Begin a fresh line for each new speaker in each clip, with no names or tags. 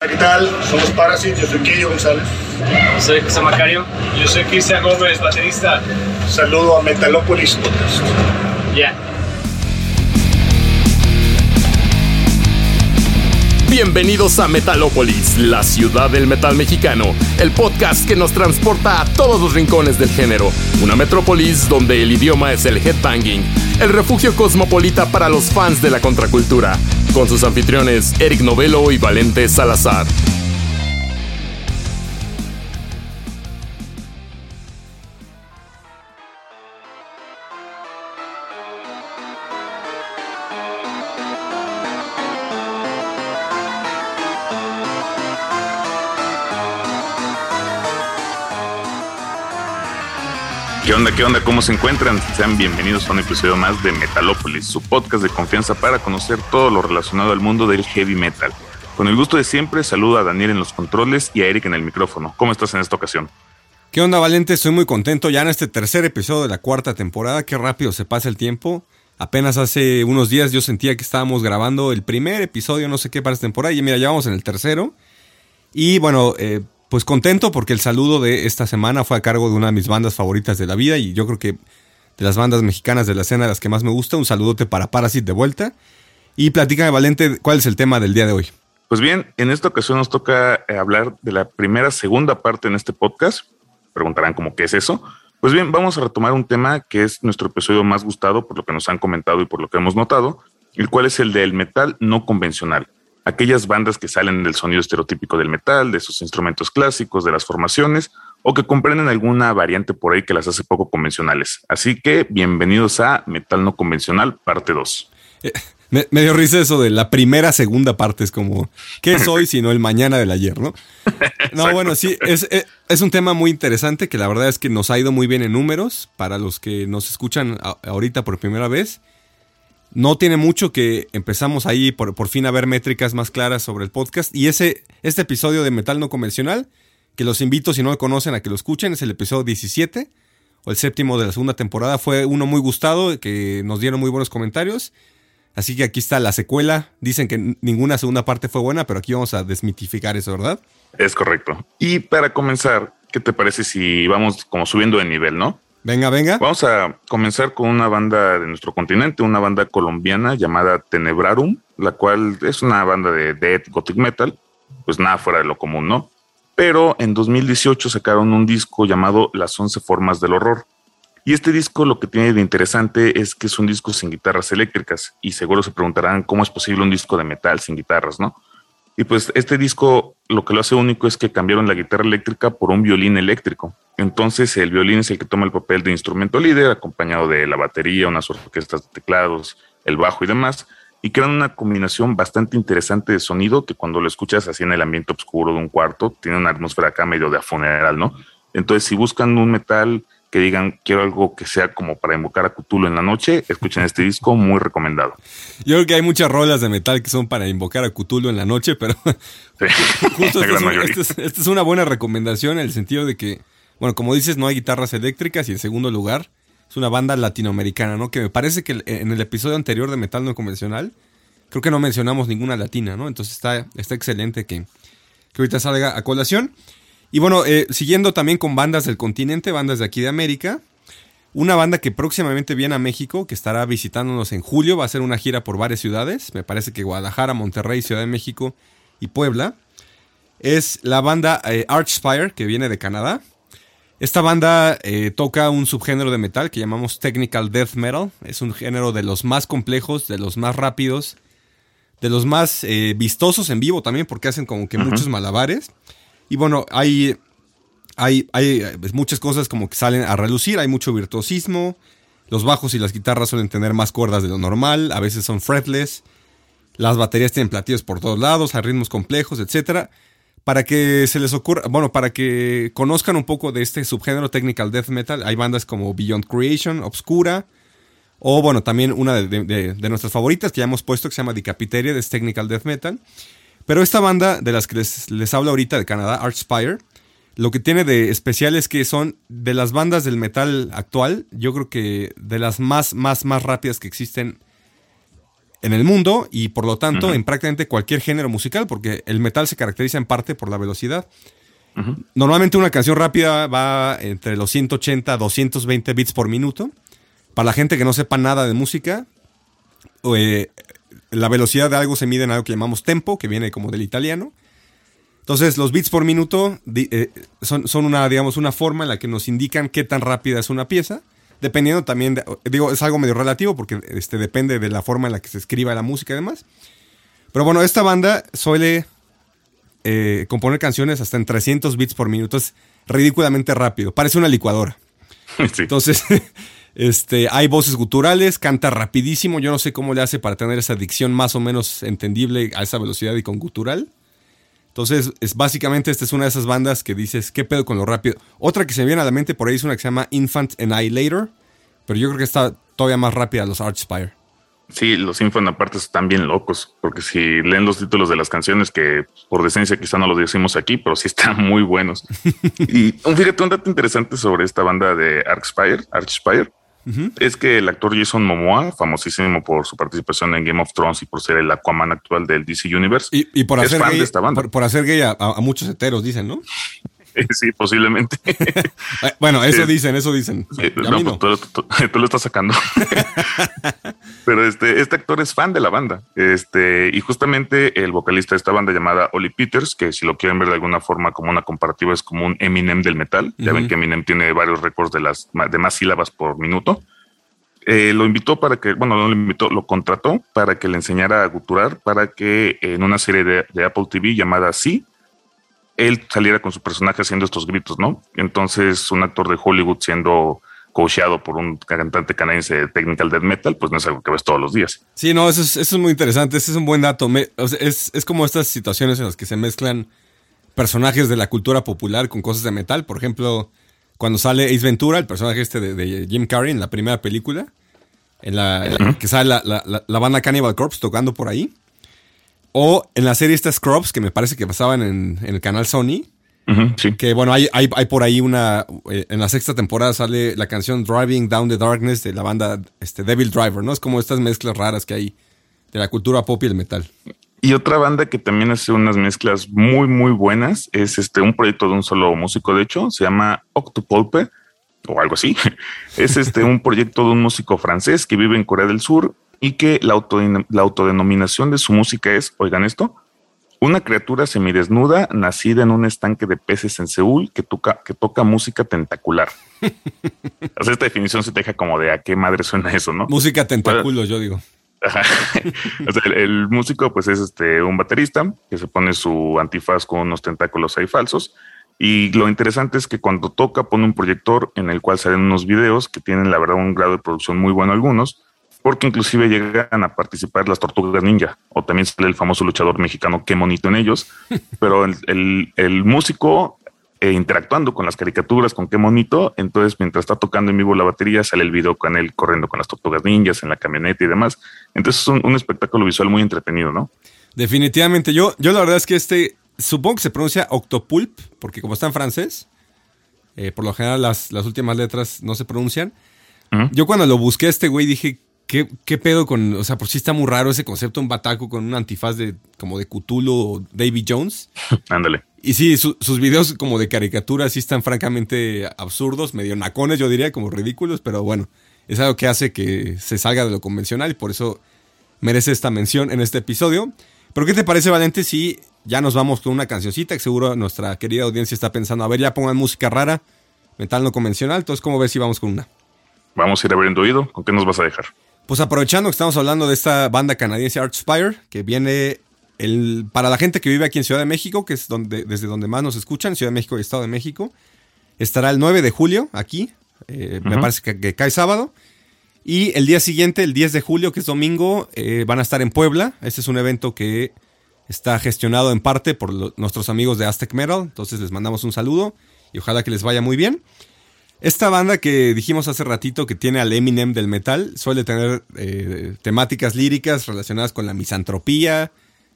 ¿Qué tal? Somos Parasite, yo soy Killo González.
Soy José Macario. Yo soy Cristian Gómez, baterista.
Saludo a Metalopolis Podcast.
Ya.
Bienvenidos a Metalópolis, la ciudad del metal mexicano, el podcast que nos transporta a todos los rincones del género, una metrópolis donde el idioma es el headbanging, el refugio cosmopolita para los fans de la contracultura, con sus anfitriones Eric Novelo y Valente Salazar.
¿Qué onda? ¿Qué onda? ¿Cómo se encuentran? Sean bienvenidos a un episodio más de Metalópolis, su podcast de confianza para conocer todo lo relacionado al mundo del heavy metal. Con el gusto de siempre, saludo a Daniel en los controles y a Eric en el micrófono. ¿Cómo estás en esta ocasión?
¿Qué onda, Valente? Estoy muy contento ya en este tercer episodio de la cuarta temporada. Qué rápido se pasa el tiempo. Apenas hace unos días yo sentía que estábamos grabando el primer episodio, no sé qué, para esta temporada. Y mira, ya vamos en el tercero. Y bueno, eh, pues contento porque el saludo de esta semana fue a cargo de una de mis bandas favoritas de la vida y yo creo que de las bandas mexicanas de la escena las que más me gusta. Un saludote para Parasite de vuelta. Y platícame, Valente, ¿cuál es el tema del día de hoy?
Pues bien, en esta ocasión nos toca eh, hablar de la primera, segunda parte en este podcast. Preguntarán cómo qué es eso. Pues bien, vamos a retomar un tema que es nuestro episodio más gustado por lo que nos han comentado y por lo que hemos notado, el cual es el del metal no convencional aquellas bandas que salen del sonido estereotípico del metal, de sus instrumentos clásicos, de las formaciones, o que comprenden alguna variante por ahí que las hace poco convencionales. Así que bienvenidos a Metal No Convencional, parte 2.
Eh, me, me, dio risa eso de la primera, segunda parte, es como, ¿qué es hoy sino el mañana del ayer, no? No, bueno, sí, es, es, es, un tema muy interesante que la verdad es que nos ha ido muy bien en números para los que nos escuchan a, ahorita por primera vez. No tiene mucho que empezamos ahí por, por, fin a ver métricas más claras sobre el podcast. Y ese, este episodio de Metal No Convencional, que los invito si no lo conocen a que lo escuchen, es el episodio 17 o el séptimo de la segunda temporada. Fue uno muy gustado, que nos dieron muy buenos comentarios. Así que aquí está la secuela. Dicen que ninguna segunda parte fue buena, pero aquí vamos a desmitificar eso, ¿verdad?
Es correcto. Y para comenzar, ¿qué te parece si vamos como subiendo de nivel, no?
Venga, venga.
Vamos a comenzar con una banda de nuestro continente, una banda colombiana llamada Tenebrarum, la cual es una banda de death gothic metal, pues nada fuera de lo común, ¿no? Pero en 2018 sacaron un disco llamado Las 11 Formas del Horror. Y este disco lo que tiene de interesante es que es un disco sin guitarras eléctricas. Y seguro se preguntarán cómo es posible un disco de metal sin guitarras, ¿no? Y pues este disco lo que lo hace único es que cambiaron la guitarra eléctrica por un violín eléctrico. Entonces el violín es el que toma el papel de instrumento líder, acompañado de la batería, unas orquestas de teclados, el bajo y demás, y crean una combinación bastante interesante de sonido que cuando lo escuchas así en el ambiente oscuro de un cuarto, tiene una atmósfera acá medio de a funeral, ¿no? Entonces si buscan un metal que digan quiero algo que sea como para invocar a Cthulhu en la noche, escuchen este disco, muy recomendado.
Yo creo que hay muchas rolas de metal que son para invocar a Cthulhu en la noche, pero
sí,
justo esta es, un, esta, es, esta es, una buena recomendación en el sentido de que, bueno, como dices, no hay guitarras eléctricas y en segundo lugar, es una banda latinoamericana, ¿no? Que me parece que en el episodio anterior de Metal No Convencional, creo que no mencionamos ninguna latina, ¿no? Entonces está, está excelente que, que ahorita salga a colación. Y bueno, eh, siguiendo también con bandas del continente, bandas de aquí de América. Una banda que próximamente viene a México, que estará visitándonos en julio, va a hacer una gira por varias ciudades. Me parece que Guadalajara, Monterrey, Ciudad de México y Puebla, es la banda eh, Archspire, que viene de Canadá. Esta banda eh, toca un subgénero de metal que llamamos Technical Death Metal. Es un género de los más complejos, de los más rápidos, de los más eh, vistosos en vivo también, porque hacen como que muchos malabares. Y bueno, hay, hay, hay pues, muchas cosas como que salen a relucir, hay mucho virtuosismo. Los bajos y las guitarras suelen tener más cuerdas de lo normal, a veces son fretless. Las baterías tienen platillos por todos lados, hay ritmos complejos, etcétera para que se les ocurra, bueno, para que conozcan un poco de este subgénero technical death metal, hay bandas como Beyond Creation, Obscura, o bueno, también una de, nuestras favoritas que ya hemos puesto que se llama Decapiteria, de technical death metal. Pero esta banda de las que les, les hablo ahorita de Canadá, Archspire, lo que tiene de especial es que son de las bandas del metal actual, yo creo que de las más, más, más rápidas que existen en el mundo y por lo tanto en prácticamente cualquier género musical, porque el metal se caracteriza en parte por la velocidad. Normalmente una canción rápida va entre los 180 a 220 bits por minuto. Para la gente que no sepa nada de música, eh, la velocidad de algo se mide en algo que llamamos tempo, que viene como del italiano. Entonces, los bits por minuto eh, son, son, una, digamos, una forma en la que nos indican qué tan rápida es una pieza dependiendo también, digo, es algo medio relativo porque este, depende de la forma en la que se escriba la música y demás. Pero bueno, esta banda suele eh, componer canciones hasta en 300 bits por minuto, es ridículamente rápido, parece una licuadora. Entonces, este, hay voces guturales, canta rapidísimo, yo no sé cómo le hace para tener esa dicción más o menos entendible a esa velocidad y con gutural. Entonces, es, básicamente esta es una de esas bandas que dices, ¿qué pedo con lo rápido? Otra que se me viene a la mente por ahí es una que se llama Infant Annihilator, pero yo creo que está todavía más rápida los Archspire.
Sí, los Infant aparte están bien locos, porque si leen los títulos de las canciones, que por decencia quizá no los decimos aquí, pero sí están muy buenos. y fíjate un dato interesante sobre esta banda de Archspire, Archspire, es que el actor Jason Momoa, famosísimo por su participación en Game of Thrones y por ser el Aquaman actual del DC Universe,
y, por, hacer gay, Por, hacer gay a, muchos heteros, dicen, ¿no?
Sí, posiblemente.
Eh, bueno, eso dicen, eso dicen.
no, pues, Tú, lo estás sacando. Pero este, este actor es fan de la banda. Este, y justamente el vocalista de esta banda llamada Oli Peters, que si lo quieren ver de alguna forma como una comparativa, es como un Eminem del metal. Ya ven que Eminem tiene varios récords de las de más sílabas por minuto. Eh, lo invitó para que, bueno, no lo invitó, lo contrató para que le enseñara a guturar, para que en una serie de, de Apple TV llamada Sí, él saliera con su personaje haciendo estos gritos, ¿no? Entonces, un actor de Hollywood siendo coacheado por un cantante canadiense de technical death metal, pues no es algo que ves todos los días.
Sí, no, eso es, muy interesante, ese es un buen dato. es, como estas situaciones en las que se mezclan personajes de la cultura popular con cosas de metal. Por ejemplo, cuando sale Ace Ventura, el personaje este de, Jim Carrey en la primera película, en la, que sale la, la, banda Cannibal Corpse tocando por ahí. O en la serie esta Scrubs, que me parece que pasaban en, el canal Sony. Que bueno, hay, hay, por ahí una. Eh, en la sexta temporada sale la canción Driving Down the Darkness de la banda este, Devil Driver, ¿no? Es como estas mezclas raras que hay de la cultura pop y el metal.
Y otra banda que también hace unas mezclas muy, muy buenas es este un proyecto de un solo músico, de hecho, se llama Octopulpe o algo así. es este un proyecto de un músico francés que vive en Corea del Sur y que la, autodenominación de su música es, oigan esto, una criatura semidesnuda nacida en un estanque de peces en Seúl que toca, que toca música tentacular. o sea, esta definición se te deja como de a qué madre suena eso, ¿no?
Música tentáculo, yo digo.
el, músico, pues es este un baterista que se pone su antifaz con unos tentáculos ahí falsos. Y lo interesante es que cuando toca pone un proyector en el cual salen unos videos que tienen la verdad un grado de producción muy bueno algunos porque inclusive llegan a participar las tortugas ninja, o también sale el famoso luchador mexicano, qué monito en ellos, pero el, músico eh, interactuando con las caricaturas, con qué monito, entonces mientras está tocando en vivo la batería, sale el video con él corriendo con las tortugas ninjas en la camioneta y demás. Entonces es un, espectáculo visual muy entretenido, ¿no?
Definitivamente, yo, yo la verdad es que este, supongo que se pronuncia octopulp, porque como está en francés, eh, por lo general las, las últimas letras no se pronuncian. Yo cuando lo busqué este güey dije, ¿Qué, pedo con.? O sea, por sí está muy raro ese concepto, un bataco con un antifaz de como de Cthulhu o Davy Jones.
Ándale.
Y sí, sus videos como de caricatura sí están francamente absurdos, medio nacones, yo diría, como ridículos, pero bueno, es algo que hace que se salga de lo convencional y por eso merece esta mención en este episodio. Pero ¿qué te parece, Valente, si ya nos vamos con una cancioncita que seguro nuestra querida audiencia está pensando, a ver, ya pongan música rara, metal no convencional, entonces ¿cómo ves si vamos con una?
Vamos a ir abriendo oído. ¿Con qué nos vas a dejar?
Pues aprovechando que estamos hablando de esta banda canadiense Archspire, que viene el, para la gente que vive aquí en Ciudad de México, que es donde, desde donde más nos escuchan, Ciudad de México y Estado de México, estará el 9 de julio aquí, eh, me parece que, que, cae sábado. Y el día siguiente, el 10 de julio, que es domingo, eh, van a estar en Puebla. Este es un evento que está gestionado en parte por lo, nuestros amigos de Aztec Metal, entonces les mandamos un saludo y ojalá que les vaya muy bien. Esta banda que dijimos hace ratito que tiene al Eminem del metal suele tener eh, temáticas líricas relacionadas con la misantropía,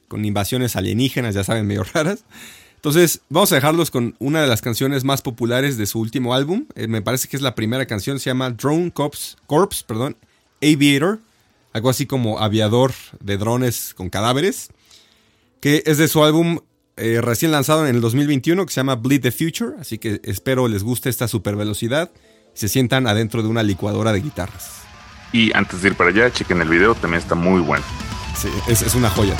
con invasiones alienígenas, ya saben, medio raras. Entonces, vamos a dejarlos con una de las canciones más populares de su último álbum. Eh, me parece que es la primera canción, se llama Drone Corps, Corps perdón, Aviator, algo así como aviador de drones con cadáveres, que es de su álbum eh, recién lanzado en el 2021 que se llama Bleed the Future, así que espero les guste esta super velocidad y se sientan adentro de una licuadora de guitarras.
Y antes de ir para allá, chequen el video, también está muy bueno.
Sí, es, es una joya.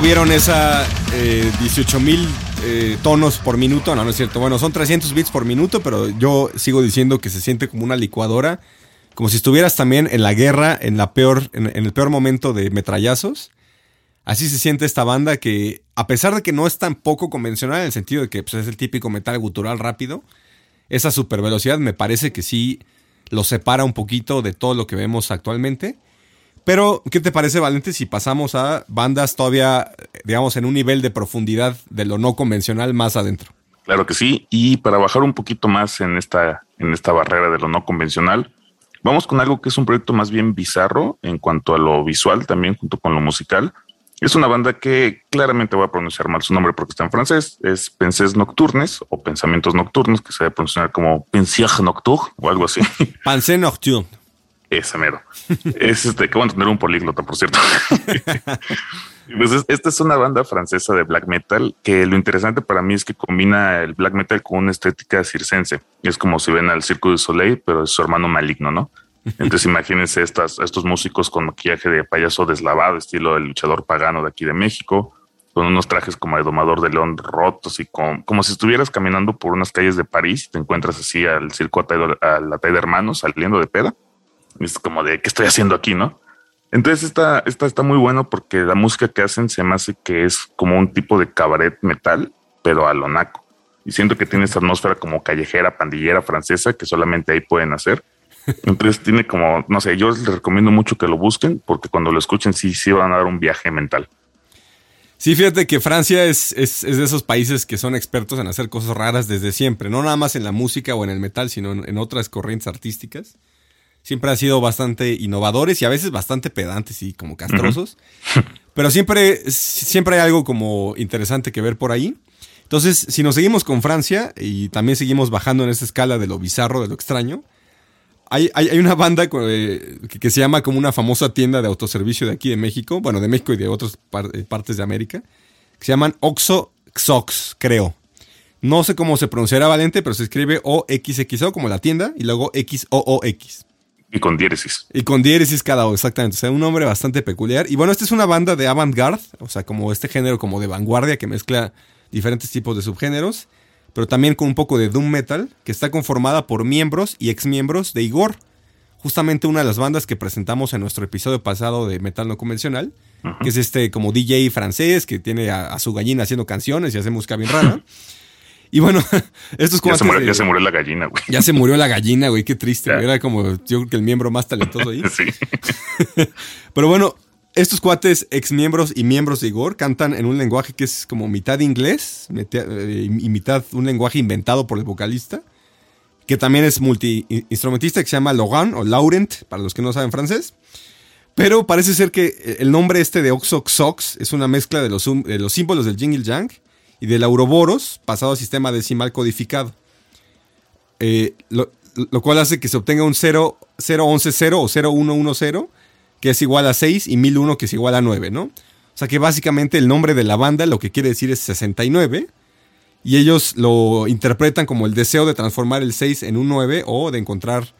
¿Cómo vieron esa eh, 18 mil eh, tonos por minuto? No, no es cierto. Bueno, son 300 bits por minuto, pero yo sigo diciendo que se siente como una licuadora. Como si estuvieras también en la guerra, en, la peor, en, en el peor momento de metrallazos. Así se siente esta banda que, a pesar de que no es tan poco convencional en el sentido de que pues, es el típico metal gutural rápido, esa super velocidad me parece que sí lo separa un poquito de todo lo que vemos actualmente. Pero, ¿qué te parece, Valente, si pasamos a bandas todavía, digamos, en un nivel de profundidad de lo no convencional más adentro?
Claro que sí. Y para bajar un poquito más en esta, en esta barrera de lo no convencional, vamos con algo que es un proyecto más bien bizarro en cuanto a lo visual, también junto con lo musical. Es una banda que claramente voy a pronunciar mal su nombre porque está en francés. Es Pensées Nocturnes o Pensamientos Nocturnos, que se debe pronunciar como Pensier Nocturne o algo así.
Pensée Nocturne.
Ese mero. es este, que van a tener un políglota, por cierto. pues es, esta es una banda francesa de black metal que lo interesante para mí es que combina el black metal con una estética circense. Es como si ven al Circo du Soleil, pero es su hermano maligno, ¿no? Entonces imagínense estas, estos músicos con maquillaje de payaso deslavado, estilo del luchador pagano de aquí de México, con unos trajes como de domador de león rotos y con, como si estuvieras caminando por unas calles de París y te encuentras así al circo a la de hermanos saliendo de peda. Es como de, ¿qué estoy haciendo aquí, no? Entonces esta, esta está muy bueno porque la música que hacen se me hace que es como un tipo de cabaret metal, pero a lo naco. Y siento que tiene esta atmósfera como callejera, pandillera francesa que solamente ahí pueden hacer. Entonces tiene como, no sé, yo les recomiendo mucho que lo busquen porque cuando lo escuchen sí, sí van a dar un viaje mental.
Sí, fíjate que Francia es, es, es, de esos países que son expertos en hacer cosas raras desde siempre, no nada más en la música o en el metal, sino en, en otras corrientes artísticas. Siempre han sido bastante innovadores y a veces bastante pedantes y como castrosos. Uh -huh. Pero siempre, siempre hay algo como interesante que ver por ahí. Entonces, si nos seguimos con Francia y también seguimos bajando en esa escala de lo bizarro, de lo extraño, hay, hay, hay, una banda que, que, se llama como una famosa tienda de autoservicio de aquí de México, bueno, de México y de otras par, eh, partes de América, que se llaman Oxo Xox, creo. No sé cómo se pronunciará Valente, pero se escribe O-X-X-O como la tienda y luego X-O-O-X.
Y con diéresis.
Y con diéresis cada O, exactamente. O sea, un nombre bastante peculiar. Y bueno, esta es una banda de avant-garde, o sea, como este género como de vanguardia que mezcla diferentes tipos de subgéneros pero también con un poco de doom metal, que está conformada por miembros y exmiembros de Igor, justamente una de las bandas que presentamos en nuestro episodio pasado de Metal No Convencional, uh -huh. que es este como DJ francés que tiene a, a, su gallina haciendo canciones y hace música bien rara. Y bueno, estos
ya se, murió, de, ya se murió la gallina, güey.
Ya se murió la gallina, güey, qué triste. Era como yo creo que el miembro más talentoso ahí.
sí.
Pero bueno, estos cuates, ex miembros y miembros de Igor, cantan en un lenguaje que es como mitad inglés eh, y mitad un lenguaje inventado por el vocalista, que también es multi-instrumentista, que se llama Laurent o Laurent, para los que no saben francés. Pero parece ser que el nombre este de Oxoxox es una mezcla de los, de los símbolos del Jingle Jang y del Auroboros pasado a sistema decimal codificado. Eh, lo, cual hace que se obtenga un 0, 0, o 0110 que es igual a 6, y 1001, que es igual a 9, ¿no? O sea que básicamente el nombre de la banda lo que quiere decir es 69, y ellos lo interpretan como el deseo de transformar el 6 en un 9 o de encontrar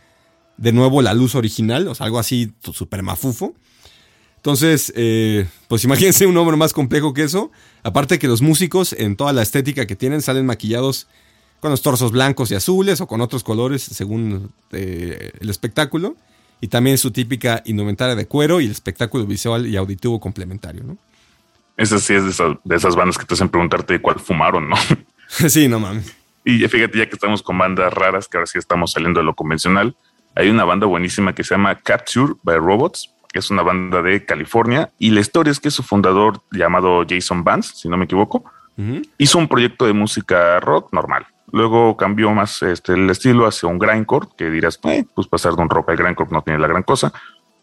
de nuevo la luz original, o sea, algo así súper mafufo. Entonces, eh, pues imagínense un nombre más complejo que eso. Aparte que los músicos, en toda la estética que tienen, salen maquillados con los torsos blancos y azules o con otros colores según eh, el espectáculo y también su típica indumentaria de cuero y el espectáculo visual y auditivo complementario, ¿no?
Esa sí es de, esa, de esas bandas que te hacen preguntarte cuál fumaron, ¿no?
sí, no mames.
Y fíjate, ya que estamos con bandas raras, que ahora sí estamos saliendo de lo convencional, hay una banda buenísima que se llama Capture by Robots, es una banda de California, y la historia es que su fundador, llamado Jason Vance, si no me equivoco, uh -huh. hizo un proyecto de música rock normal, Luego cambió más este, el estilo hacia un grindcore, que dirás, eh, pues pasar de un rock al grindcore no tiene la gran cosa.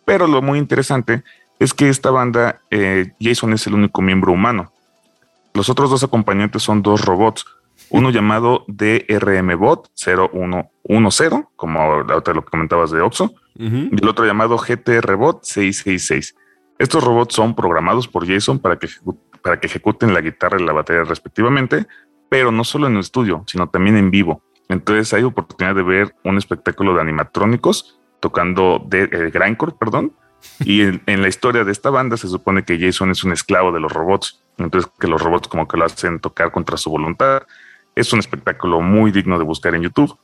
Pero lo muy interesante es que esta banda, eh, Jason es el único miembro humano. Los otros dos acompañantes son dos robots. Uno llamado DRM-Bot 0110, como ahorita lo que comentabas de Oxo, uh -huh. y el otro llamado GTR-Bot 666. Estos robots son programados por Jason para que, para que ejecuten la guitarra y la batería respectivamente, pero no solo en el estudio, sino también en vivo. Entonces hay oportunidad de ver un espectáculo de animatrónicos tocando de eh, grindcore, perdón, Y en, en, la historia de esta banda se supone que Jason es un esclavo de los robots. Entonces que los robots como que lo hacen tocar contra su voluntad. Es un espectáculo muy digno de buscar en YouTube.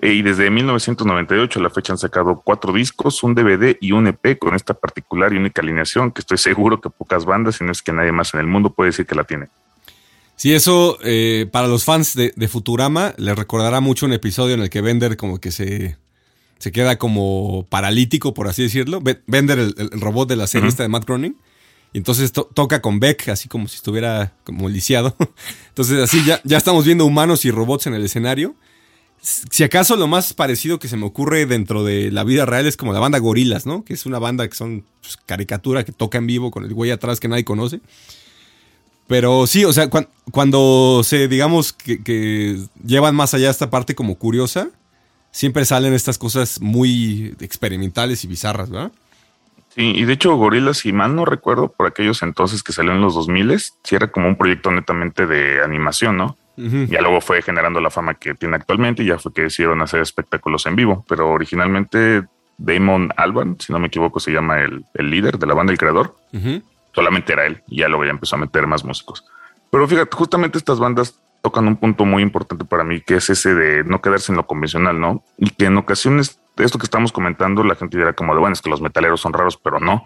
Eh, y desde 1998 a la fecha han sacado cuatro discos, un DVD y un EP con esta particular y única alineación que estoy seguro que pocas bandas, si no es que nadie más en el mundo puede decir que la tiene.
Sí, eso eh, para los fans de, de, Futurama les recordará mucho un episodio en el que Bender como que se, se queda como paralítico, por así decirlo. Bender, el, el robot de la serie uh -huh. esta de Matt Groening. Y entonces to toca con Beck, así como si estuviera como lisiado. Entonces así ya, ya estamos viendo humanos y robots en el escenario. Si acaso lo más parecido que se me ocurre dentro de la vida real es como la banda Gorilas, ¿no? Que es una banda que son pues, caricatura, que toca en vivo con el güey atrás que nadie conoce. Pero sí, o sea, cu cuando se, digamos, que, que, llevan más allá esta parte como curiosa, siempre salen estas cosas muy experimentales y bizarras, ¿verdad?
Sí, y de hecho Gorilas, si mal no recuerdo, por aquellos entonces que salió en los 2000, sí era como un proyecto netamente de animación, ¿no? Uh -huh. Ya luego fue generando la fama que tiene actualmente y ya fue que decidieron hacer espectáculos en vivo, pero originalmente Damon Alban, si no me equivoco, se llama el, el líder de la banda, el creador. Uh -huh. Solamente era él y ya luego ya empezó a meter más músicos. Pero fíjate, justamente estas bandas tocan un punto muy importante para mí, que es ese de no quedarse en lo convencional, ¿no? Y que en ocasiones, esto que estamos comentando, la gente dirá como de, bueno, es que los metaleros son raros, pero no.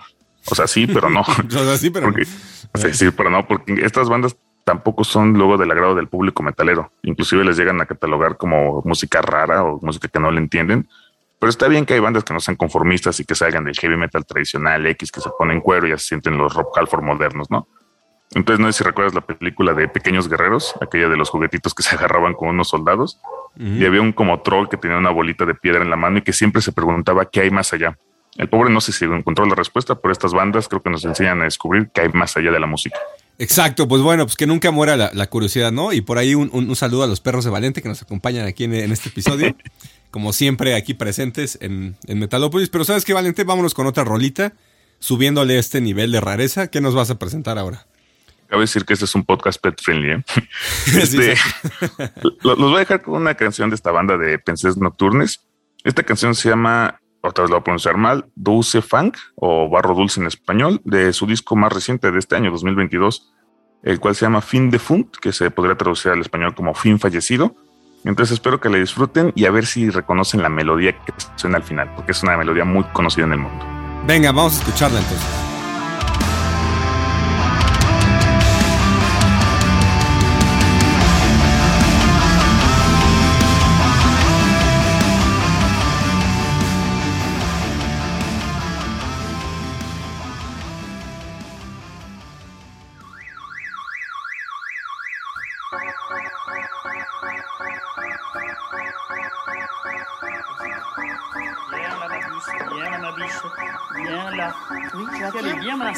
O sea, sí, pero no.
o sea, sí, pero
porque, no. Sí, sí, pero no, porque estas bandas tampoco son luego del agrado del público metalero. Inclusive les llegan a catalogar como música rara o música que no le entienden. Pero está bien que hay bandas que no sean conformistas y que salgan del heavy metal tradicional X, que se ponen cuero y ya se sienten los rock halford modernos, ¿no? Entonces, no sé si recuerdas la película de Pequeños Guerreros, aquella de los juguetitos que se agarraban con unos soldados. Uh -huh. Y había un como troll que tenía una bolita de piedra en la mano y que siempre se preguntaba qué hay más allá. El pobre no sé si encontró la respuesta, pero estas bandas creo que nos enseñan a descubrir qué hay más allá de la música.
Exacto, pues bueno, pues que nunca muera la, la curiosidad, ¿no? Y por ahí un, un, un, saludo a los perros de Valente que nos acompañan aquí en, en este episodio. como siempre, aquí presentes en, en Metalopolis. Pero ¿sabes qué, Valente? Vámonos con otra rolita, subiéndole este nivel de rareza. ¿Qué nos vas a presentar ahora?
Cabe decir que este es un podcast pet friendly. ¿eh? Este, los voy a dejar con una canción de esta banda de Penses Nocturnes. Esta canción se llama, otra vez lo voy a pronunciar mal, Dulce Funk o Barro Dulce en español, de su disco más reciente de este año, 2022, el cual se llama Fin de Funk, que se podría traducir al español como Fin Fallecido. Entonces espero que la disfruten y a ver si reconocen la melodía que suena al final, porque es una melodía muy conocida en el mundo.
Venga, vamos a escucharla entonces.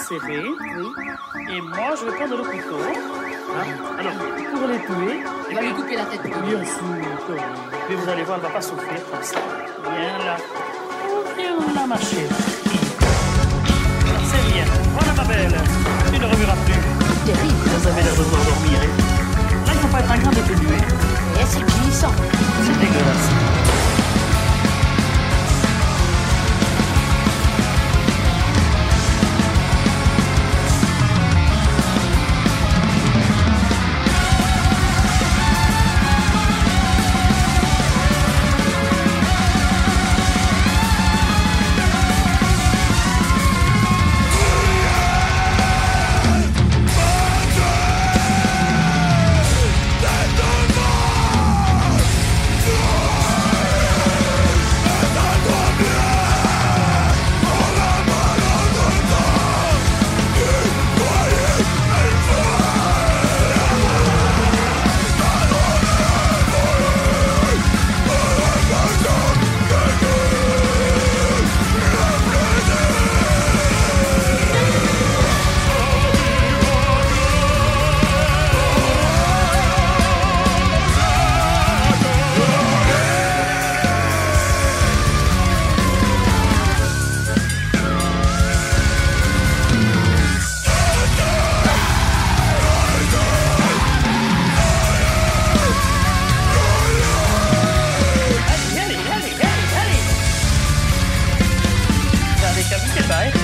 Serré. Oui. Et moi, je vais prendre le couteau. Hein? Alors, pour les tuer.
On va lui couper la tête.
Bien sûr. Et vous allez voir, elle ne va pas souffrir comme ça. Bien là. Et on l'a mâché. C'est bien. Voilà, ma belle. Tu ne remueras plus.
Terrible.
Vous avez l'air de vous endormir. Là, il ne faut pas être un grand détenu.
Et c'est glissant.
C'est dégueulasse. Goodbye.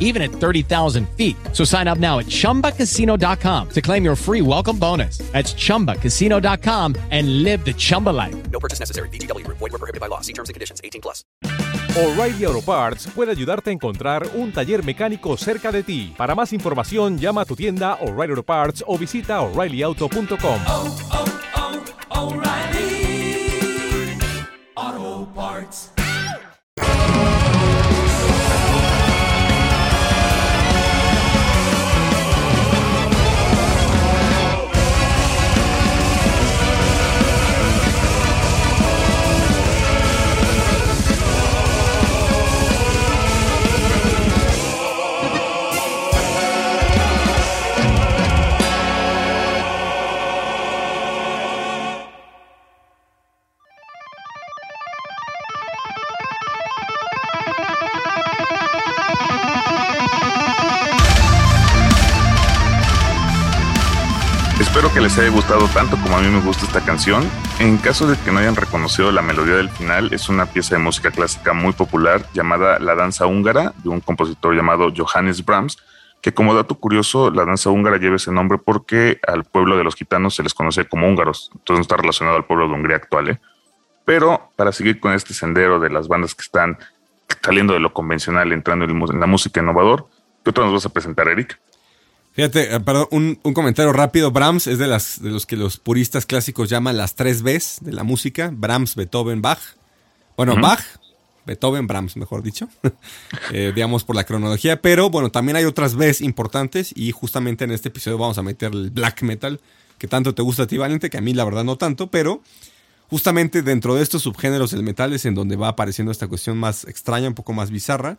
even at 30,000 feet. So sign up now at chumbacasino.com to claim your free welcome bonus. That's chumbacasino.com and live the Chumba life.
No purchase necessary. VGW Group. Void were prohibited by law. See terms and conditions. 18 plus.
O'Reilly Auto Parts puede ayudarte a encontrar un taller mecánico cerca de ti. Para más información, llama a tu tienda O'Reilly Auto Parts o visita oreillyauto.com.
Auto Parts.
Que les haya gustado tanto como a mí me gusta esta canción. En caso de que no hayan reconocido la melodía del final, es una pieza de música clásica muy popular llamada La Danza Húngara de un compositor llamado Johannes Brahms, que como dato curioso, la danza húngara lleva ese nombre porque al pueblo de los gitanos se les conoce como húngaros, entonces no está relacionado al pueblo de Hungría actual. ¿eh? Pero para seguir con este sendero de las bandas que están saliendo de lo convencional, entrando en la música innovador, ¿qué otro nos vas a presentar, Eric?
Fíjate, eh, perdón, un, un, comentario rápido. Brahms es de, las, de los que los puristas clásicos llaman las tres Bs de la música. Brahms, Beethoven, Bach. Bueno, uh -huh. Bach, Beethoven, Brahms, mejor dicho. eh, digamos por la cronología. Pero bueno, también hay otras Bs importantes y justamente en este episodio vamos a meter el black metal, que tanto te gusta a ti, Valente, que a mí la verdad no tanto, pero justamente dentro de estos subgéneros del metal es en donde va apareciendo esta cuestión más extraña, un poco más bizarra.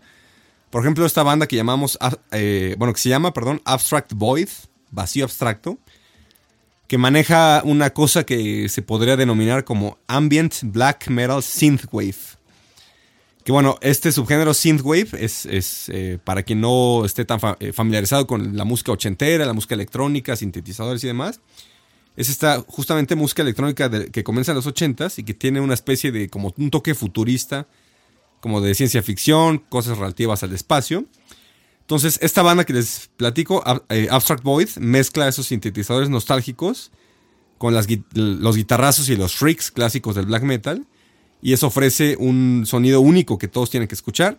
Por ejemplo, esta banda que llamamos, eh, bueno, que se llama, perdón, Abstract Void, vacío abstracto, que maneja una cosa que se podría denominar como Ambient Black Metal Synthwave. Que bueno, este subgénero Synthwave es, es eh, para quien no esté tan fa familiarizado con la música ochentera, la música electrónica, sintetizadores y demás. Es esta justamente música electrónica que comienza en los ochentas y que tiene una especie de como un toque futurista como de ciencia ficción, cosas relativas al espacio. Entonces, esta banda que les platico, eh, Abstract Void, mezcla esos sintetizadores nostálgicos con los guitarrazos y los freaks clásicos del black metal. Y eso ofrece un sonido único que todos tienen que escuchar.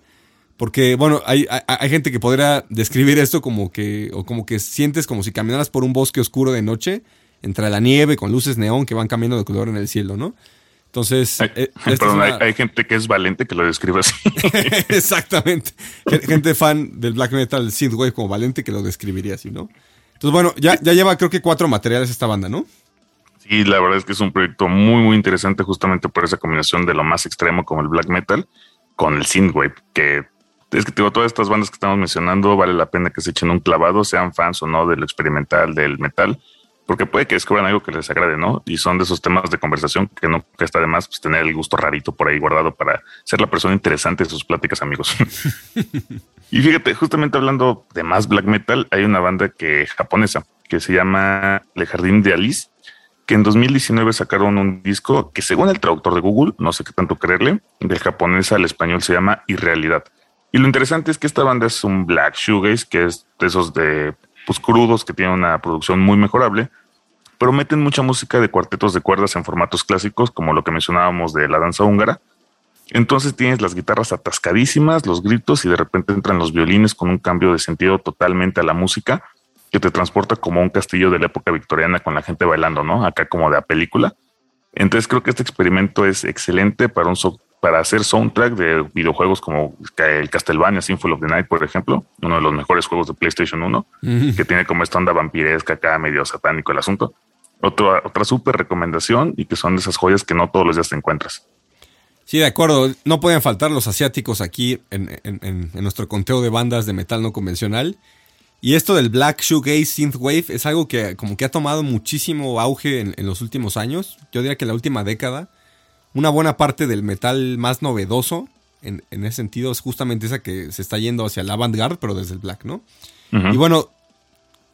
Porque, bueno, hay, hay, hay, gente que podría describir esto como que, o como que sientes como si caminaras por un bosque oscuro de noche, entre la nieve, con luces neón que van cambiando de color en el cielo, ¿no? Entonces,
hay, eh, perdón, una... hay, hay, gente que es valente que lo describe así.
Exactamente. gente fan del black metal synthwave como valente que lo describiría así, ¿no? Entonces, bueno, ya, ya lleva creo que cuatro materiales esta banda, ¿no?
Sí, la verdad es que es un proyecto muy, muy interesante justamente por esa combinación de lo más extremo como el black metal con el synthwave, que es que digo, todas estas bandas que estamos mencionando vale la pena que se echen un clavado, sean fans o no del experimental, del metal, porque puede que descubran algo que les agrade, ¿no? Y son de esos temas de conversación que no que está de más pues, tener el gusto rarito por ahí guardado para ser la persona interesante de sus pláticas, amigos. y fíjate, justamente hablando de más black metal, hay una banda que japonesa que se llama Le Jardín de Alice, que en 2019 sacaron un disco que según el traductor de Google, no sé qué tanto creerle, del japonés al español se llama Irrealidad. Y lo interesante es que esta banda es un black shoegaze, que es de esos de pues crudos que tienen una producción muy mejorable, pero meten mucha música de cuartetos de cuerdas en formatos clásicos, como lo que mencionábamos de la danza húngara. Entonces tienes las guitarras atascadísimas, los gritos y de repente entran los violines con un cambio de sentido totalmente a la música que te transporta como un castillo de la época victoriana con la gente bailando, ¿no? Acá como de la película. Entonces creo que este experimento es excelente para un so para hacer soundtrack de videojuegos como el Castlevania Symphony of the Night, por ejemplo, uno de los mejores juegos de PlayStation 1, uh -huh. que tiene como esta onda vampiresca acá, medio satánico el asunto. Otra, otra súper recomendación y que son de esas joyas que no todos los días te encuentras.
Sí, de acuerdo. No pueden faltar los asiáticos aquí en, en, en, en nuestro conteo de bandas de metal no convencional. Y esto del Black Shoegaze Synthwave es algo que como que ha tomado muchísimo auge en, en, los últimos años. Yo diría que la última década. una buena parte del metal más novedoso, en, en ese sentido, es justamente esa que se está yendo hacia el avant-garde, pero desde el black, ¿no? Y bueno,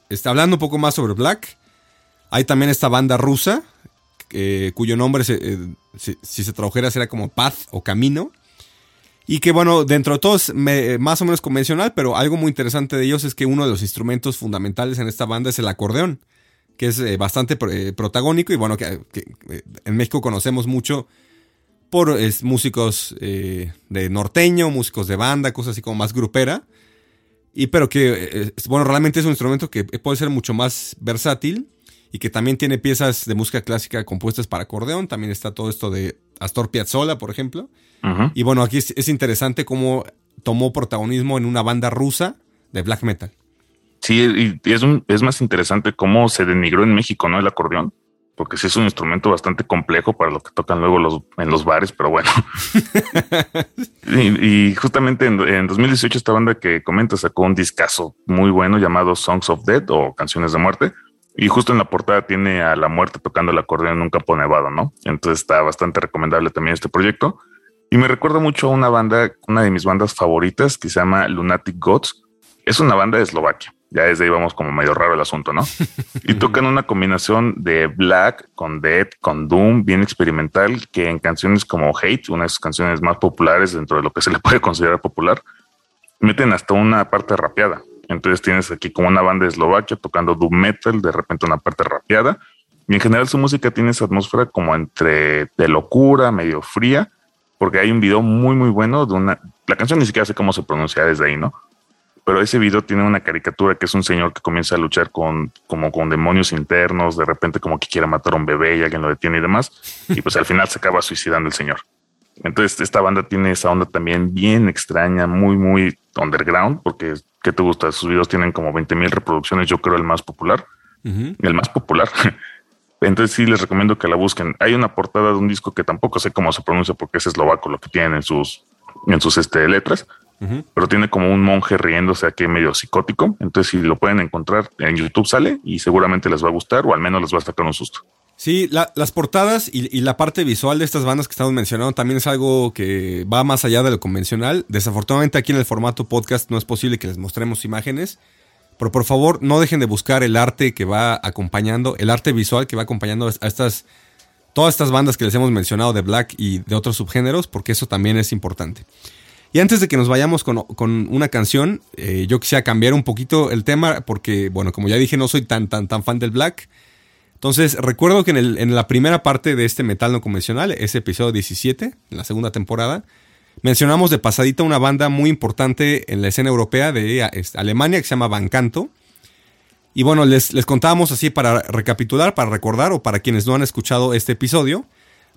está hablando un poco más sobre black. Hay también esta banda rusa, eh, cuyo nombre, eh, si, se tradujera, sería como Path o Camino. Y que bueno, dentro de todo es me- más o menos convencional, pero algo muy interesante de ellos es que uno de los instrumentos fundamentales en esta banda es el acordeón, que es eh, bastante pro- eh, protagónico y bueno, que, eh, en México conocemos mucho por músicos eh, de norteño, músicos de banda, cosas así como más grupera. Y pero que, eh, bueno, realmente es un instrumento que puede ser mucho más versátil y que también tiene piezas de música clásica compuestas para acordeón. También está todo esto de Astor Piazzolla, por ejemplo. Y bueno, aquí es, es interesante cómo tomó protagonismo en una banda rusa de black metal.
Sí, y y es, un- es más interesante cómo se denigró en México, ¿no? El acordeón, porque sí es un instrumento bastante complejo para lo que tocan luego los, en los bares, pero bueno. y, y justamente en, en 2018 esta banda que comenta sacó un discazo muy bueno llamado Songs of Death o Canciones de Muerte. Y justo en la portada tiene a la muerte tocando el acordeón en un campo nevado, ¿no? Entonces está bastante recomendable también este proyecto. Y me recuerda mucho a una banda, una de mis bandas favoritas que se llama Lunatic Gods. Es una banda de Eslovaquia. Ya desde ahí vamos como medio raro el asunto, ¿no? Y tocan una combinación de black con death, con doom, bien experimental, que en canciones como Hate, una de sus canciones más populares dentro de lo que se le puede considerar popular, meten hasta una parte rapeada. Entonces tienes aquí como una banda de Eslovaquia tocando doom metal, de repente una parte rapeada. Y en general su música tiene esa atmósfera como entre de locura, medio fría, porque hay un video muy, muy bueno de una... La canción ni siquiera sé cómo se pronuncia desde ahí, ¿no? Pero ese video tiene una caricatura que es un señor que comienza a luchar con, como con demonios internos, de repente como que quiere matar a un bebé y alguien lo detiene y demás. Y pues al final se acaba suicidando el señor. Entonces esta banda tiene esa onda también bien extraña, muy, muy underground, porque ¿qué te gusta? Sus videos tienen como 20 mil reproducciones, yo creo el más popular, el más popular. Entonces sí les recomiendo que la busquen. Hay una portada de un disco que tampoco sé cómo se pronuncia porque es eslovaco lo que tienen en sus, en sus este, letras, pero tiene como un monje riéndose aquí medio psicótico. Entonces si lo pueden encontrar en YouTube sale y seguramente les va a gustar o al menos les va a sacar un susto.
Sí, la- las portadas y, y la parte visual de estas bandas que estamos mencionando también es algo que va más allá de lo convencional. Desafortunadamente aquí en el formato podcast no es posible que les mostremos imágenes, pero por favor no dejen de buscar el arte que va acompañando, el arte visual que va acompañando a estas, todas estas bandas que les hemos mencionado de black y de otros subgéneros, porque eso también es importante. Y antes de que nos vayamos con, con una canción, eh, yo quisiera cambiar un poquito el tema, porque, bueno, como ya dije, no soy tan, tan, tan fan del black. Entonces, recuerdo que en, la primera parte de este metal no convencional, ese episodio 17, en la segunda temporada, mencionamos de pasadita una banda muy importante en la escena europea de Alemania que se llama Van Canto. Y bueno, les, les contábamos así para recapitular, para recordar o para quienes no han escuchado este episodio.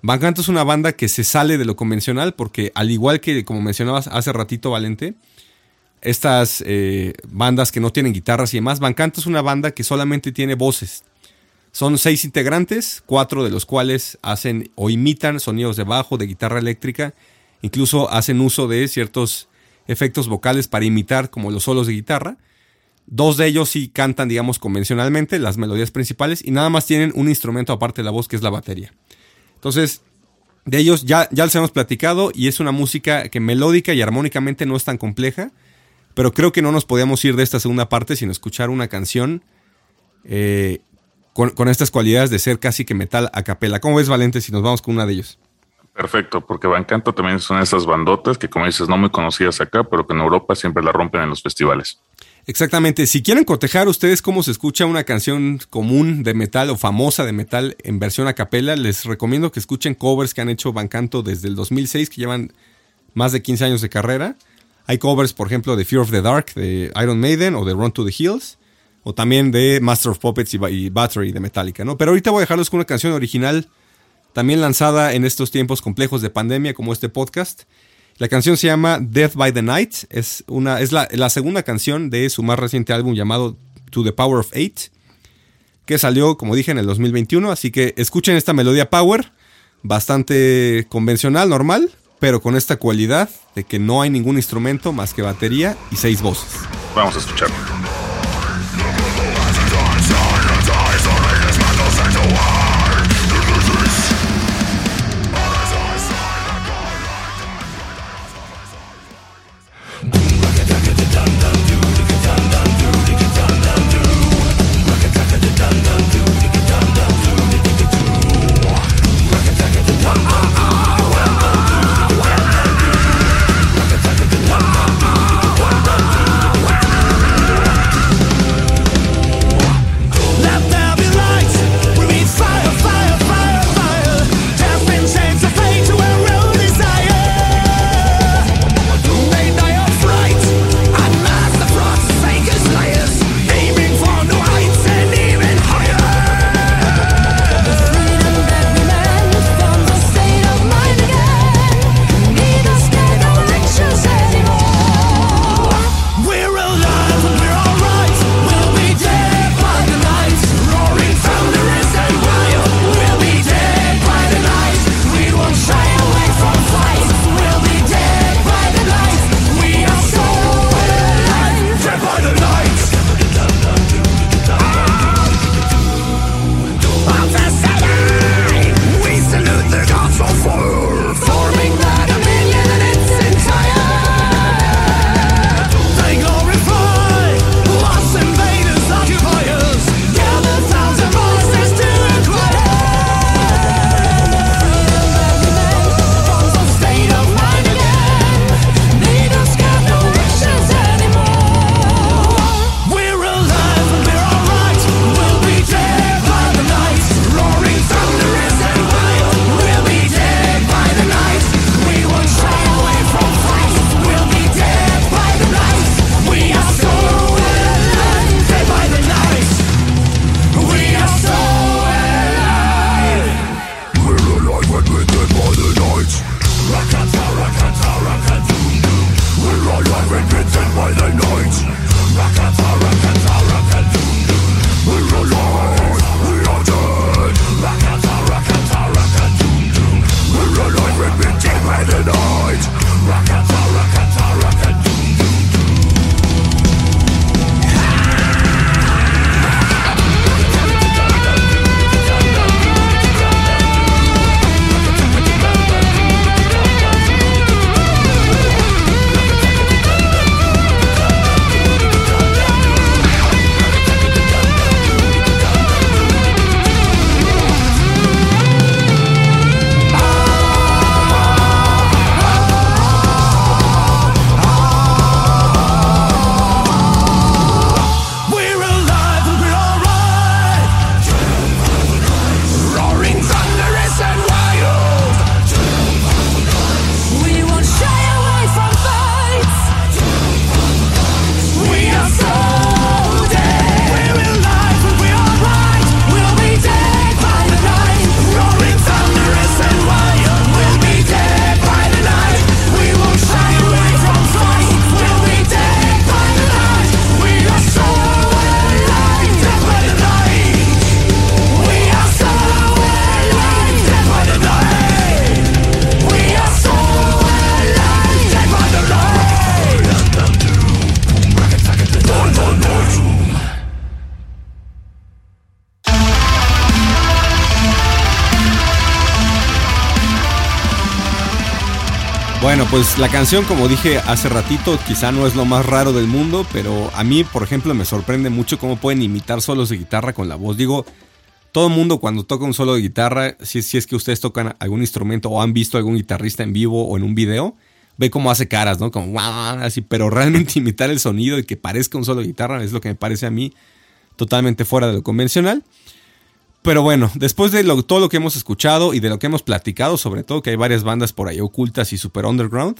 Van Canto es una banda que se sale de lo convencional porque al igual que como mencionabas hace ratito Valente, estas eh, bandas que no tienen guitarras y demás, Van Canto es una banda que solamente tiene voces. Son seis integrantes, cuatro de los cuales hacen o imitan sonidos de bajo, de guitarra eléctrica, incluso hacen uso de ciertos efectos vocales para imitar como los solos de guitarra. Dos de ellos sí cantan, digamos, convencionalmente las melodías principales y nada más tienen un instrumento aparte de la voz que es la batería. Entonces, de ellos ya, ya les hemos platicado y es una música que melódica y armónicamente no es tan compleja, pero creo que no nos podíamos ir de esta segunda parte sin escuchar una canción eh, con, con estas cualidades de ser casi que metal a capela. ¿Cómo ves, Valente, si nos vamos con una de ellos?
Perfecto, porque Van Canto también son esas bandotas que, como dices, no muy conocidas acá, pero que en Europa siempre la rompen en los festivales.
Exactamente. Si quieren cotejar ustedes cómo se escucha una canción común de metal o famosa de metal en versión a capela, les recomiendo que escuchen covers que han hecho Van Canto desde el 2006, que llevan más de 15 años de carrera. Hay covers, por ejemplo, de Fear of the Dark de Iron Maiden o de Run to the Hills, o también de Master of Puppets y, Ba- y Battery de Metallica, ¿no? Pero ahorita voy a dejarlos con una canción original, también lanzada en estos tiempos complejos de pandemia, como este podcast. La canción se llama Death by the Night. Es, una, es la, la segunda canción de su más reciente álbum llamado To the Power of Eight, que salió, como dije, en el 2021. Así que escuchen esta melodía Power, bastante convencional, normal, pero con esta cualidad de que no hay ningún instrumento más que batería y seis voces.
Vamos a escucharlo.
Pues la canción, como dije hace ratito, quizá no es lo más raro del mundo, pero a mí, por ejemplo, me sorprende mucho cómo pueden imitar solos de guitarra con la voz. Digo, todo el mundo cuando toca un solo de guitarra, si, es que ustedes tocan algún instrumento o han visto algún guitarrista en vivo o en un video, ve cómo hace caras, ¿no? Como así, pero realmente imitar el sonido y que parezca un solo de guitarra es lo que me parece a mí totalmente fuera de lo convencional. Pero bueno, después de lo- todo lo que hemos escuchado y de lo que hemos platicado, sobre todo que hay varias bandas por ahí ocultas y super underground,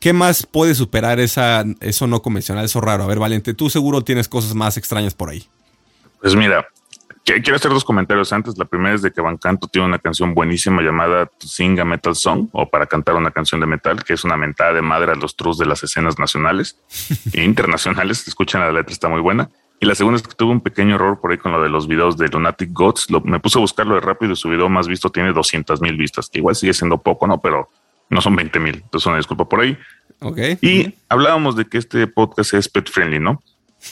¿qué más puede superar esa, eso no convencional, eso raro? A ver, Valente, tú seguro tienes cosas más extrañas por ahí.
Pues mira, quiero hacer dos comentarios antes. La primera es de que Van Canto tiene una canción buenísima llamada To Sing a Metal Song o para cantar una canción de metal, que es una mentada de madre a los trus de las escenas nacionales e internacionales. Escuchan la letra, está muy buena. Y la segunda es que tuve un pequeño error por ahí con lo de los videos de Lunatic Gods. Lo- me puse a buscarlo de rápido y su video más visto tiene 200 mil vistas, que igual sigue siendo poco, ¿no? Pero no son 20 mil. Entonces, una disculpa por ahí.
Ok.
Y hablábamos de que este podcast es pet friendly, ¿no?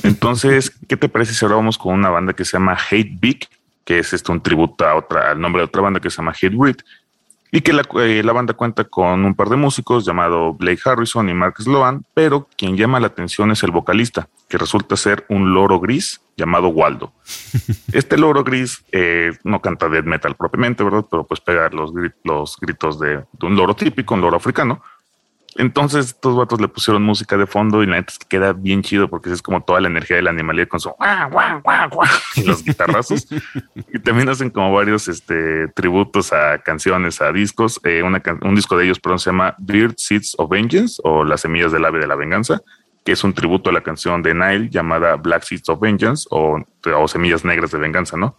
Entonces, ¿qué te parece si ahora vamos con una banda que se llama Hate Big, que es este un tributo a otra, al nombre de otra banda que se llama Hate Breed, y que la, eh, la banda cuenta con un par de músicos llamado Blake Harrison y Mark Sloan, pero quien llama la atención es el vocalista, que resulta ser un loro gris llamado Waldo. Este loro gris eh, no canta death metal propiamente, ¿verdad? Pero pues pega los, los gritos de, de un loro típico, un loro africano. Entonces estos vatos le pusieron música de fondo y la neta es que queda bien chido porque es como toda la energía de la animalidad con su guau, guau, guau, guau, y los guitarrazos. y también hacen como varios este, tributos a canciones, a discos. Eh, una un disco de ellos, perdón, se llama Beard Seeds of Vengeance o Las Semillas del Ave de la Venganza, que es un tributo a la canción de Nile llamada Black Seeds of Vengeance o, o Semillas Negras de Venganza, ¿no?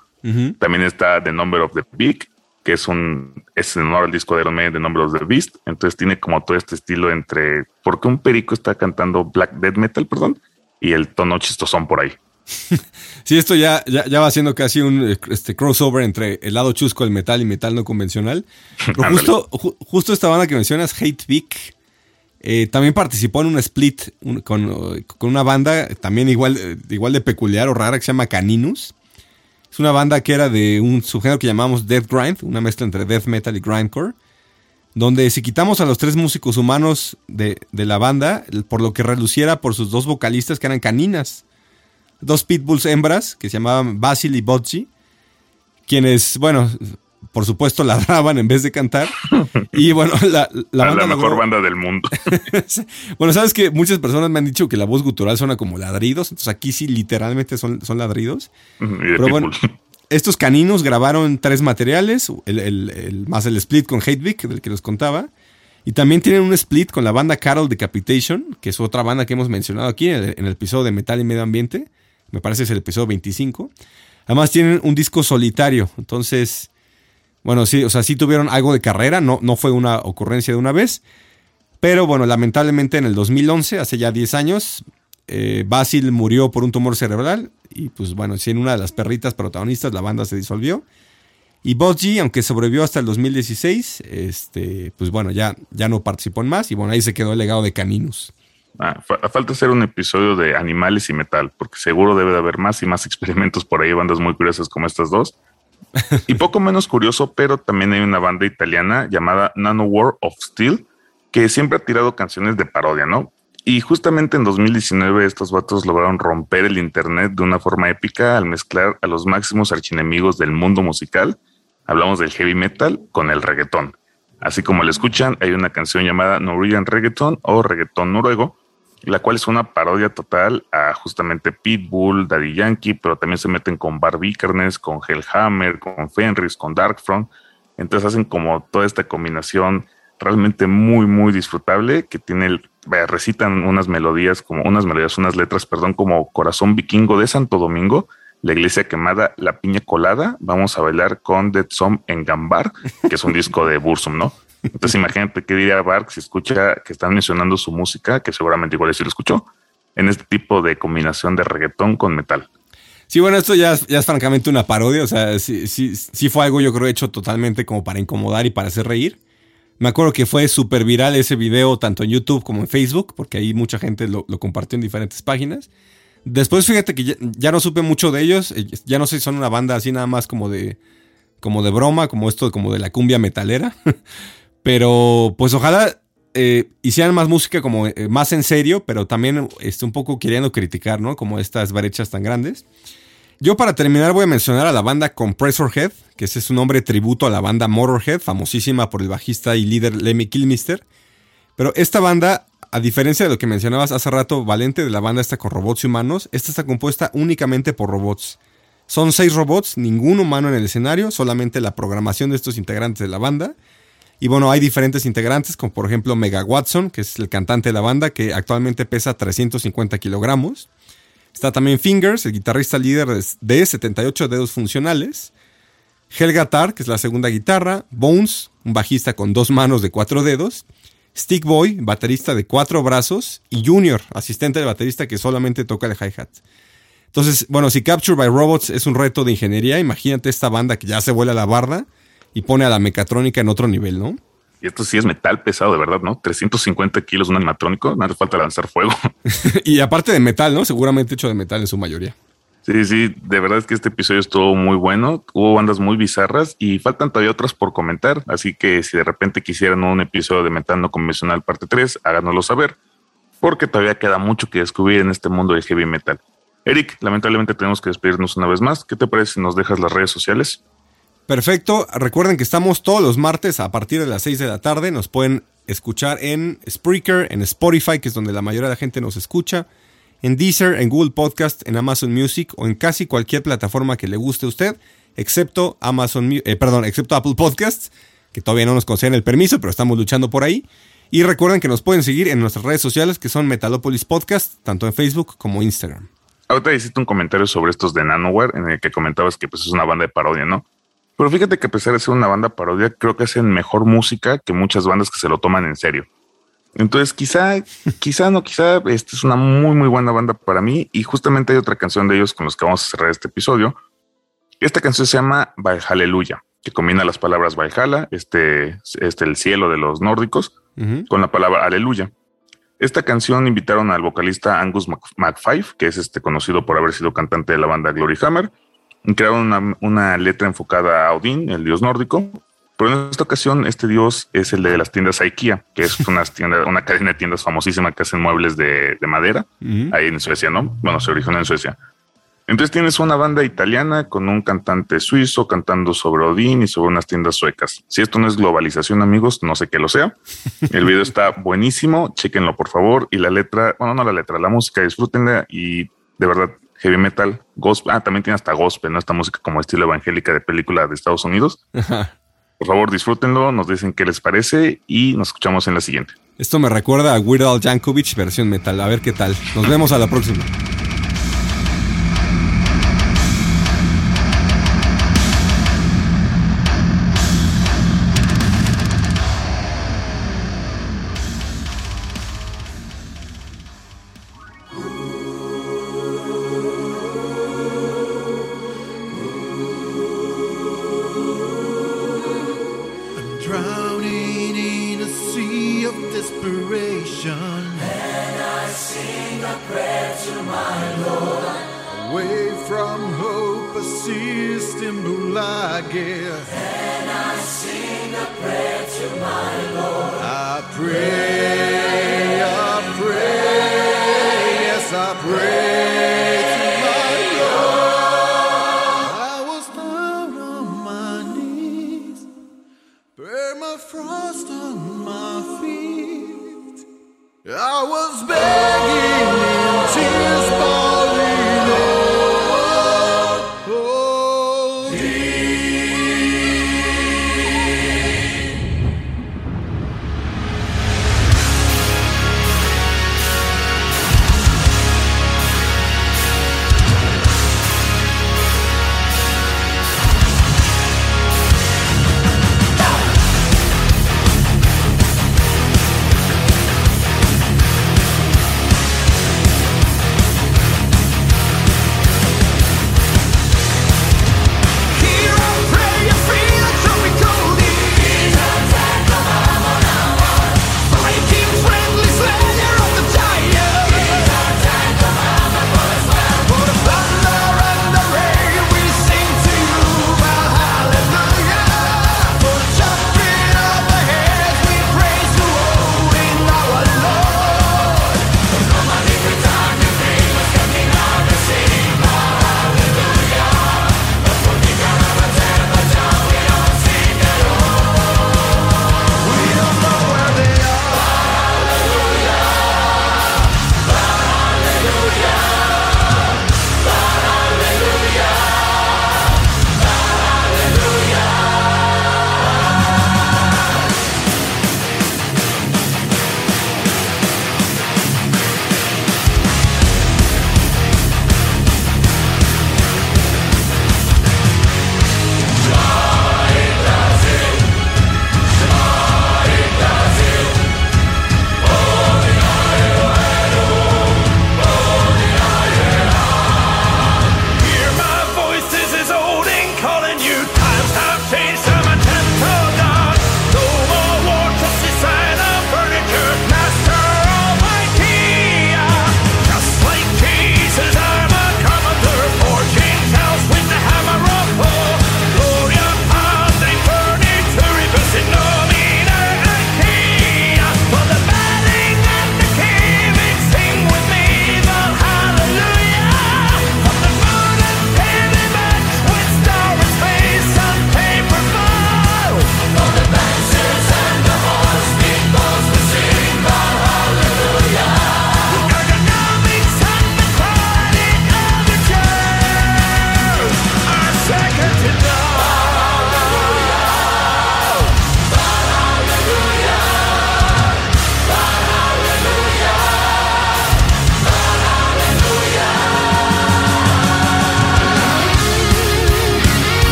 También está The Number of the Beak, que es un es en honor al disco de Iron Maiden, The Number of the Beast. Entonces tiene como todo este estilo entre porque un perico está cantando black death metal, perdón, y el tono chistosón por ahí.
Sí, esto ya, ya, ya va siendo casi un eh, este, crossover entre el lado chusco del metal y metal no convencional. Pero justo, ju- justo esta banda que mencionas, Hate Vic, eh, también participó en un split un- con, con una banda también igual, eh, igual de peculiar o rara que se llama Caninus. Es una banda que era de un subgénero que llamamos Death Grind, una mezcla entre death metal y grindcore, donde si quitamos a los tres músicos humanos de, de la banda, por lo que reluciera por sus dos vocalistas que eran caninas, dos pitbulls hembras que se llamaban Basil y Bocci, quienes, bueno, por supuesto ladraban en vez de cantar. Y bueno, la, la banda
la mejor
logró-
banda del mundo.
bueno, sabes que muchas personas me han dicho que la voz gutural suena como ladridos, entonces aquí sí literalmente son, son ladridos. Pero bueno, estos caninos grabaron tres materiales, el, el- el- más el split con Hatevik, del que les contaba. Y también tienen un split con la banda Carol Decapitation, que es otra banda que hemos mencionado aquí en el, en el episodio de Metal y Medio Ambiente. Me parece es el episodio 25. Además tienen un disco solitario. Entonces, bueno, sí, o sea, sí tuvieron algo de carrera, no, no fue una ocurrencia de una vez. Pero bueno, lamentablemente en el 2011, hace ya 10 años, eh, Basil murió por un tumor cerebral. Y pues bueno, si en una de las perritas protagonistas la banda se disolvió. Y Bozzy, aunque sobrevivió hasta el 2016, este, pues bueno, ya, ya no participó en más. Y bueno, ahí se quedó el legado de Caninus.
Ah, fa- falta hacer un episodio de animales y metal, porque seguro debe de haber más y más experimentos por ahí, bandas muy curiosas como estas dos. Y poco menos curioso, pero también hay una banda italiana llamada Nano War of Steel, que siempre ha tirado canciones de parodia, ¿no? Y justamente en 2019 estos vatos lograron romper el internet de una forma épica al mezclar a los máximos archinemigos del mundo musical. Hablamos del heavy metal con el reggaetón. Así como lo escuchan, hay una canción llamada Norwegian Reggaeton o Reggaetón Noruego, la cual es una parodia total a justamente Pitbull, Daddy Yankee, pero también se meten con Barbie Vikernes, con Hellhammer, con Fenris, con Darkfront. Entonces hacen como toda esta combinación realmente muy, muy disfrutable que tiene el, vaya, recitan unas melodías como unas melodías, unas letras, perdón, como Corazón Vikingo de Santo Domingo, la iglesia quemada, la piña colada, vamos a bailar con Dead Som en Gambar, que es un disco de Bursum, ¿no? Entonces imagínate qué diría Bark si escucha que están mencionando su música, que seguramente igual sí lo escuchó, en este tipo de combinación de reggaetón con metal.
Sí, bueno, esto ya, es- ya francamente una parodia. O sea, sí, sí, sí fue algo yo creo hecho totalmente como para incomodar y para hacer reír. Me acuerdo que fue súper viral ese video tanto en YouTube como en Facebook, porque ahí mucha gente lo, lo compartió en diferentes páginas. Después fíjate que ya, ya no supe mucho de ellos. eh, Ya no sé si son una banda así nada más como de, como de broma, como esto, como de la cumbia metalera. Pero pues ojalá eh, hicieran más música como eh, más en serio, pero también este, un poco queriendo criticar, ¿no? Como estas brechas tan grandes. Yo para terminar voy a mencionar a la banda Compressor Head, que ese es un nombre tributo a la banda Motorhead, famosísima por el bajista y líder Lemmy Kilmister. Pero esta banda, a diferencia de lo que mencionabas hace rato, Valente, de la banda esta con robots y humanos, esta está compuesta únicamente por robots. Son seis robots, ningún humano en el escenario, solamente la programación de estos integrantes de la banda. Y bueno, hay diferentes integrantes, como por ejemplo Mega Watson, que es el cantante de la banda, que actualmente pesa 350 kilogramos. Está también Fingers, el guitarrista líder de 78 dedos funcionales. Helga Tar, que es la segunda guitarra. Bones, un bajista con dos manos de cuatro dedos. Stick Boy, baterista de cuatro brazos. Y Junior, asistente de baterista que solamente toca el hi-hat. Entonces, bueno, si Capture by Robots es un reto de ingeniería, imagínate esta banda que ya se vuela la barda y pone a la mecatrónica en otro nivel, ¿no?
Y esto sí es metal pesado, de verdad, ¿no? 350 kilos un animatrónico, no hace falta lanzar fuego.
y aparte de metal, ¿no? Seguramente hecho de metal en su mayoría.
Sí, sí, de verdad es que este episodio estuvo muy bueno. Hubo bandas muy bizarras y faltan todavía otras por comentar. Así que si de repente quisieran un episodio de Metal No Convencional parte 3, háganoslo saber, porque todavía queda mucho que descubrir en este mundo del heavy metal. Eric, lamentablemente tenemos que despedirnos una vez más. ¿Qué te parece si nos dejas las redes sociales?
Perfecto. Recuerden que estamos todos los martes a partir de las 6 de la tarde. Nos pueden escuchar en Spreaker, en Spotify, que es donde la mayoría de la gente nos escucha, en Deezer, en Google Podcast, en Amazon Music o en casi cualquier plataforma que le guste a usted, excepto Amazon, eh, perdón, excepto Apple Podcasts, que todavía no nos conceden el permiso, pero estamos luchando por ahí. Y recuerden que nos pueden seguir en nuestras redes sociales, que son Metalopolis Podcast, tanto en Facebook como Instagram.
Ahorita hiciste un comentario sobre estos de Nanoware, en el que comentabas que pues, es una banda de parodia, ¿no? Pero fíjate que a pesar de ser una banda parodia, creo que hacen mejor música que muchas bandas que se lo toman en serio. Entonces, quizá, quizá no, quizá esta es una muy, muy buena banda para mí. Y justamente hay otra canción de ellos con los que vamos a cerrar este episodio. Esta canción se llama Valhalla, que combina las palabras Valhalla, este, este, el cielo de los nórdicos, con la palabra Aleluya. Esta canción invitaron al vocalista Angus McFive, que es este conocido por haber sido cantante de la banda Glory Hammer, crearon una, letra enfocada a Odín, el dios nórdico. Pero en esta ocasión, este dios es el de las tiendas IKEA, que es una, tienda, una cadena de tiendas famosísima que hacen muebles de, madera, ahí en Suecia, ¿no? Bueno, se originó en Suecia. Entonces tienes una banda italiana con un cantante suizo cantando sobre Odín y sobre unas tiendas suecas. Si esto no es globalización, amigos, no sé qué lo sea. El video está buenísimo, chéquenlo por favor. Y la letra, bueno, no la letra, la música, disfrútenla y de verdad heavy metal, gospel. Ah, también tiene hasta gospel, ¿no? Esta música como estilo evangélica de película de Estados Unidos. Por favor, disfrútenlo, nos dicen qué les parece y nos escuchamos en la siguiente.
Esto me recuerda a Weird Al Jankovic versión metal. A ver qué tal. Nos vemos a la próxima.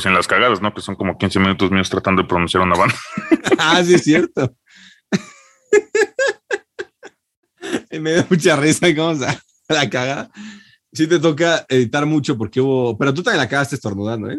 Sin las cagadas, ¿no? Que son como 15 minutos míos tratando de pronunciar una banda.
ah, sí, es cierto. Me da mucha risa cómo se la caga. Sí te toca editar mucho porque hubo... Pero tú también la cagaste estornudando, ¿eh?